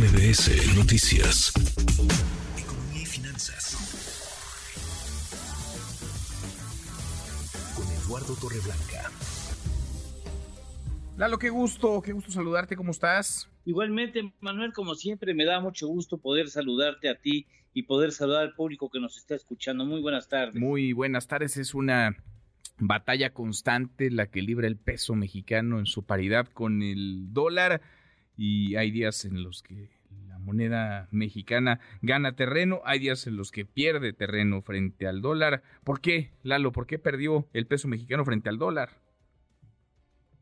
MBS Noticias. Economía y finanzas. Con Eduardo Torreblanca. Lalo, qué gusto, qué gusto saludarte, ¿cómo estás? Igualmente, Manuel, como siempre, me da mucho gusto poder saludarte a ti y poder saludar al público que nos está escuchando. Muy buenas tardes. Muy buenas tardes, es una batalla constante la que libra el peso mexicano en su paridad con el dólar y hay días en los que la moneda mexicana gana terreno, hay días en los que pierde terreno frente al dólar. ¿Por qué, Lalo? ¿Por qué perdió el peso mexicano frente al dólar?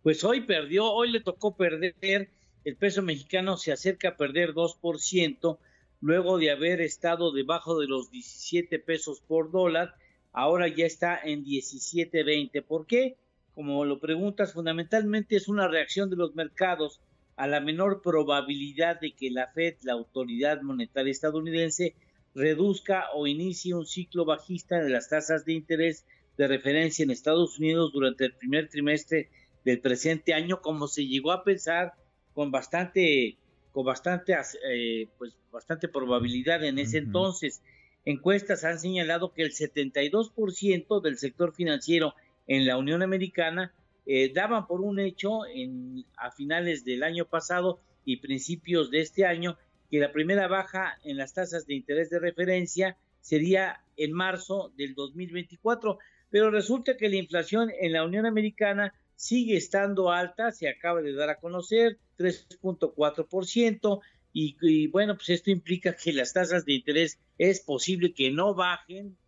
Pues hoy perdió, hoy le tocó perder, el peso mexicano se acerca a perder 2%, luego de haber estado debajo de los 17 pesos por dólar, ahora ya está en 17.20. ¿Por qué? Como lo preguntas, fundamentalmente es una reacción de los mercados a la menor probabilidad de que la Fed, la autoridad monetaria estadounidense, reduzca o inicie un ciclo bajista de las tasas de interés de referencia en Estados Unidos durante el primer trimestre del presente año, como se llegó a pensar con bastante, con bastante, eh, pues bastante probabilidad en ese entonces. Encuestas han señalado que el 72% del sector financiero en la Unión Americana eh, daban por un hecho en, a finales del año pasado y principios de este año que la primera baja en las tasas de interés de referencia sería en marzo del 2024, pero resulta que la inflación en la Unión Americana sigue estando alta, se acaba de dar a conocer 3.4%, y, y, bueno, pues esto implica que las tasas de interés es posible que no bajen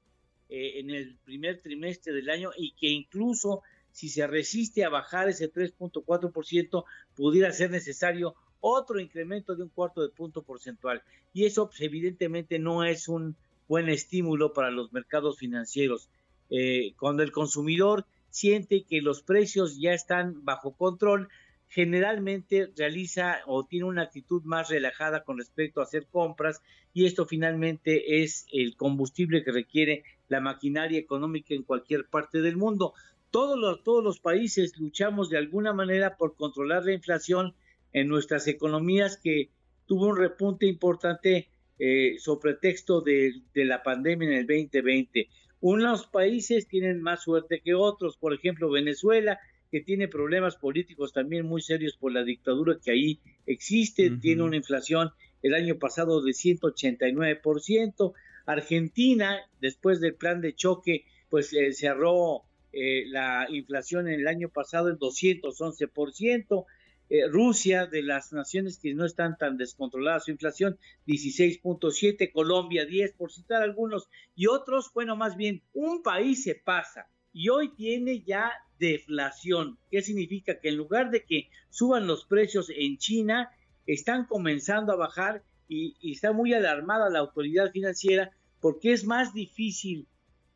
eh, en el primer trimestre del año y que incluso si se resiste a bajar ese 3.4%, pudiera ser necesario otro incremento de un cuarto de punto porcentual. Y eso pues, evidentemente no es un buen estímulo para los mercados financieros. Eh, cuando el consumidor siente que los precios ya están bajo control, generalmente realiza o tiene una actitud más relajada con respecto a hacer compras y esto finalmente es el combustible que requiere la maquinaria económica en cualquier parte del mundo. Todos los, todos los países luchamos de alguna manera por controlar la inflación en nuestras economías que tuvo un repunte importante eh, sobre texto de, de la pandemia en el 2020. Unos países tienen más suerte que otros, por ejemplo Venezuela, que tiene problemas políticos también muy serios por la dictadura que ahí existe, tiene una inflación el año pasado de 189%, Argentina, después del plan de choque, pues eh, cerró eh, la inflación en el año pasado en 211%, eh, Rusia, de las naciones que no están tan descontroladas su inflación, 16.7, Colombia 10, por citar algunos, y otros, bueno, más bien, un país se pasa y hoy tiene ya deflación. ¿Qué significa? Que en lugar de que suban los precios en China, están comenzando a bajar y, y está muy alarmada la autoridad financiera porque es más difícil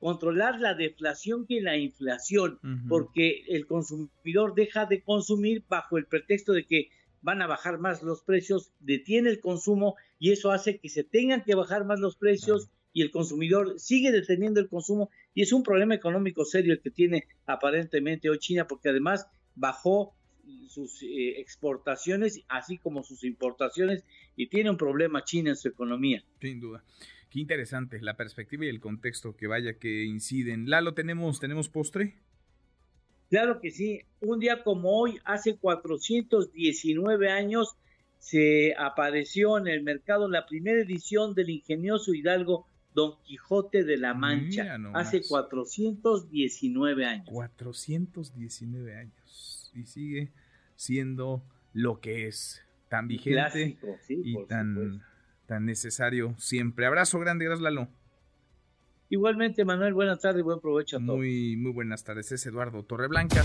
controlar la deflación que la inflación, porque el consumidor deja de consumir bajo el pretexto de que van a bajar más los precios, detiene el consumo y eso hace que se tengan que bajar más los precios y el consumidor sigue deteniendo el consumo y es un problema económico serio el que tiene aparentemente hoy China porque además bajó sus eh, exportaciones así como sus importaciones y tiene un problema China en su economía. Sin duda. Qué interesante la perspectiva y el contexto que vaya que inciden. Lalo, ¿tenemos, ¿tenemos postre? Claro que sí. Un día como hoy, hace 419 años, se apareció en el mercado la primera edición del ingenioso Hidalgo Don Quijote de la Mancha. hace 419 años. 419 años. Y sigue siendo lo que es tan vigente y tan tan necesario siempre. Abrazo grande, gracias Lalo. Igualmente, Manuel, buenas tardes y buen provecho a todos. Muy, muy buenas tardes. Es Eduardo Torreblanca.